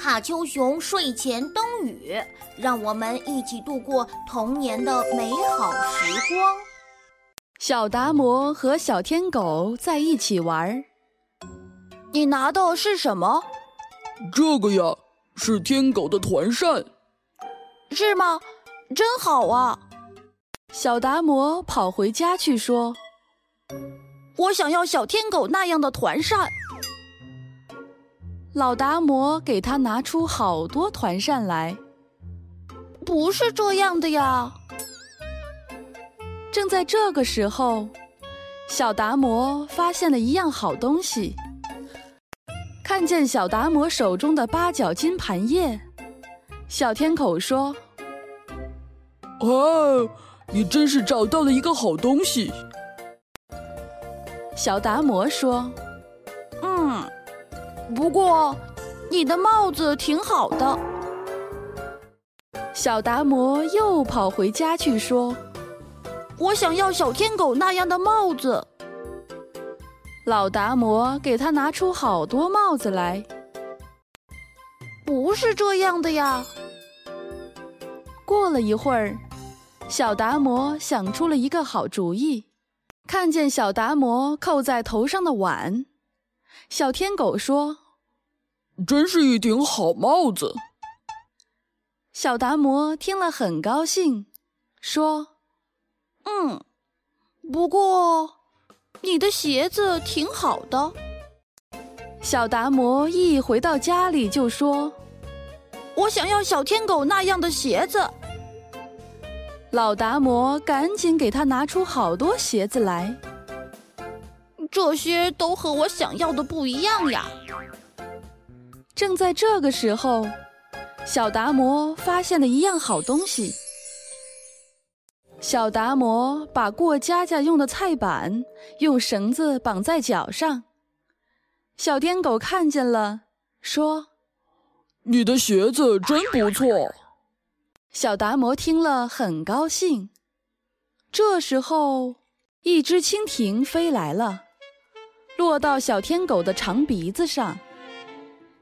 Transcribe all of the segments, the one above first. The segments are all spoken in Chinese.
卡丘熊睡前灯语，让我们一起度过童年的美好时光。小达摩和小天狗在一起玩。你拿的是什么？这个呀，是天狗的团扇。是吗？真好啊！小达摩跑回家去说：“我想要小天狗那样的团扇。”老达摩给他拿出好多团扇来。不是这样的呀。正在这个时候，小达摩发现了一样好东西。看见小达摩手中的八角金盘叶，小天口说：“哦，你真是找到了一个好东西。”小达摩说：“嗯，不过你的帽子挺好的。”小达摩又跑回家去说。我想要小天狗那样的帽子。老达摩给他拿出好多帽子来。不是这样的呀。过了一会儿，小达摩想出了一个好主意。看见小达摩扣在头上的碗，小天狗说：“真是一顶好帽子。”小达摩听了很高兴，说。嗯，不过你的鞋子挺好的。小达摩一回到家里就说：“我想要小天狗那样的鞋子。”老达摩赶紧给他拿出好多鞋子来。这些都和我想要的不一样呀。正在这个时候，小达摩发现了一样好东西。小达摩把过家家用的菜板用绳子绑在脚上。小天狗看见了，说：“你的鞋子真不错。”小达摩听了很高兴。这时候，一只蜻蜓飞来了，落到小天狗的长鼻子上。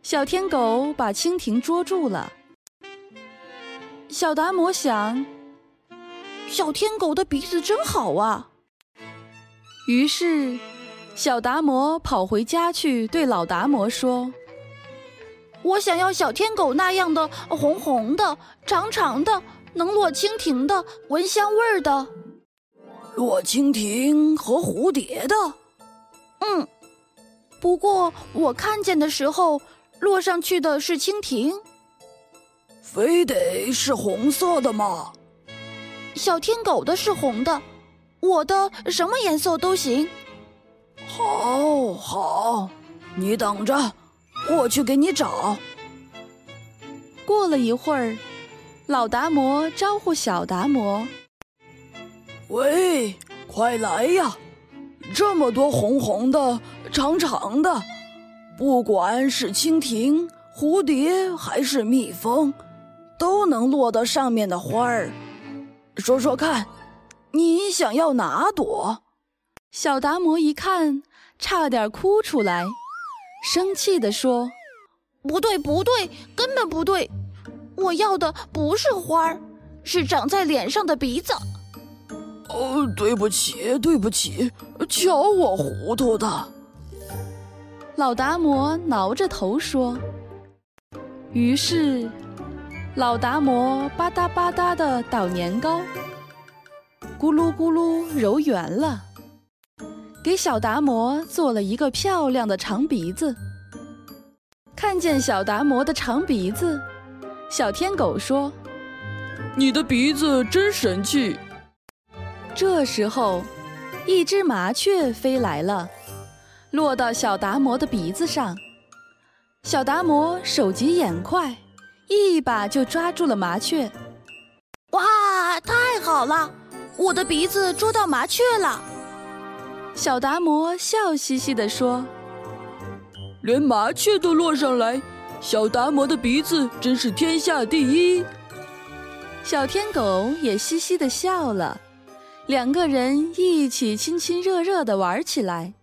小天狗把蜻蜓捉住了。小达摩想。小天狗的鼻子真好啊！于是，小达摩跑回家去，对老达摩说：“我想要小天狗那样的红红的、长长的、能落蜻蜓的、闻香味儿的。落蜻蜓和蝴蝶的。嗯，不过我看见的时候，落上去的是蜻蜓。非得是红色的吗？”小天狗的是红的，我的什么颜色都行。好，好，你等着，我去给你找。过了一会儿，老达摩招呼小达摩：“喂，快来呀！这么多红红的、长长的，不管是蜻蜓、蝴蝶还是蜜蜂，都能落到上面的花儿。”说说看，你想要哪朵？小达摩一看，差点哭出来，生气地说：“不对，不对，根本不对！我要的不是花儿，是长在脸上的鼻子。”哦，对不起，对不起，瞧我糊涂的。老达摩挠着头说。于是。老达摩吧嗒吧嗒的捣年糕，咕噜咕噜揉圆了，给小达摩做了一个漂亮的长鼻子。看见小达摩的长鼻子，小天狗说：“你的鼻子真神气。”这时候，一只麻雀飞来了，落到小达摩的鼻子上。小达摩手疾眼快。一把就抓住了麻雀，哇，太好了！我的鼻子捉到麻雀了。小达摩笑嘻嘻地说：“连麻雀都落上来，小达摩的鼻子真是天下第一。”小天狗也嘻嘻地笑了，两个人一起亲亲热热地玩起来。